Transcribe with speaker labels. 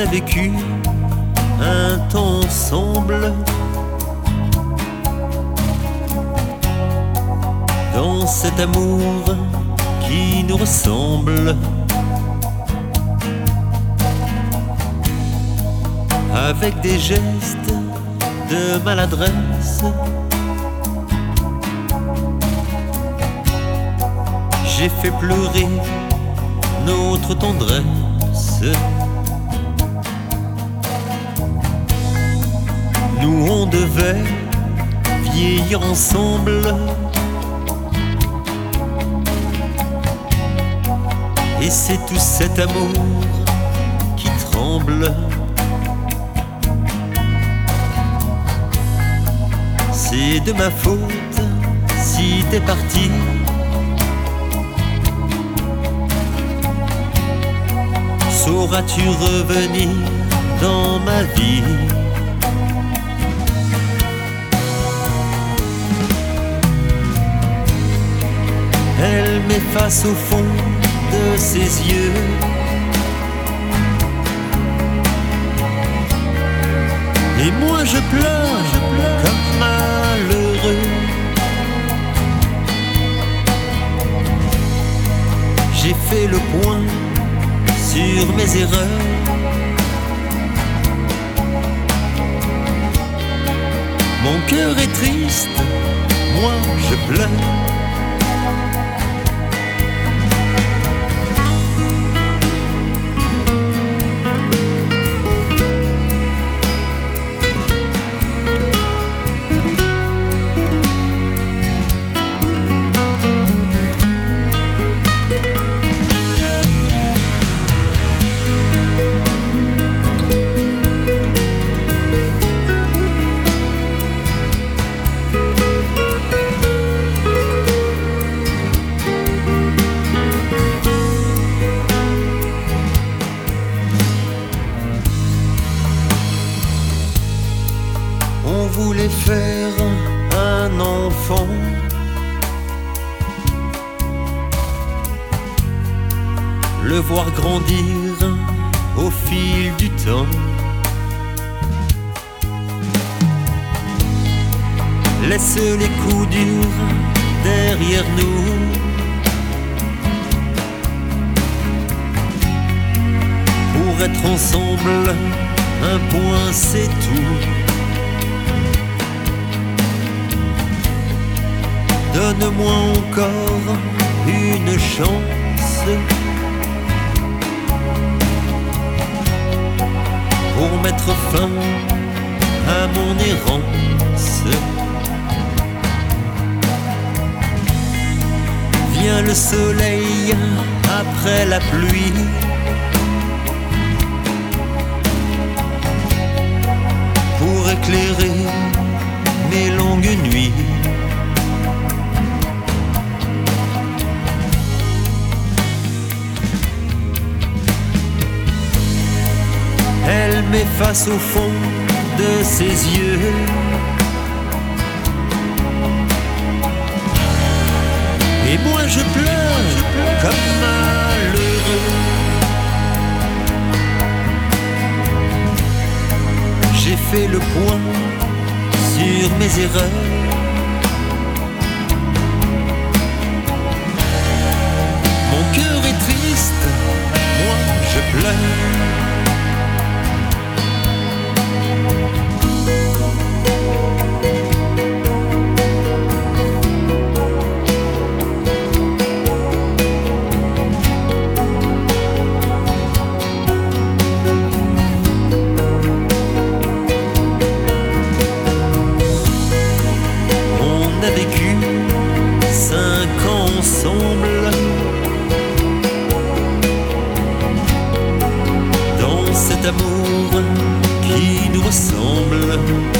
Speaker 1: a vécu un temps ensemble. Dans cet amour qui nous ressemble. Avec des gestes de maladresse. J'ai fait pleurer notre tendresse. Nous on devait vieillir ensemble. Et c'est tout cet amour qui tremble. C'est de ma faute si t'es parti. Sauras-tu revenir dans ma vie? Elle m'efface au fond de ses yeux. Et moi je pleure, je pleure comme malheureux. J'ai fait le point sur mes erreurs. Mon cœur est triste, moi je pleure. On voulait faire un enfant. Le voir grandir au fil du temps. Laisse les coups durs derrière nous. Pour être ensemble, un point c'est tout. Donne-moi encore une chance pour mettre fin à mon errance. Vient le soleil après la pluie. Pour éclairer mes longues nuits. M'efface au fond de ses yeux. Et moi je pleure, comme malheureux. J'ai fait le point sur mes erreurs. D'amour qui nous ressemble.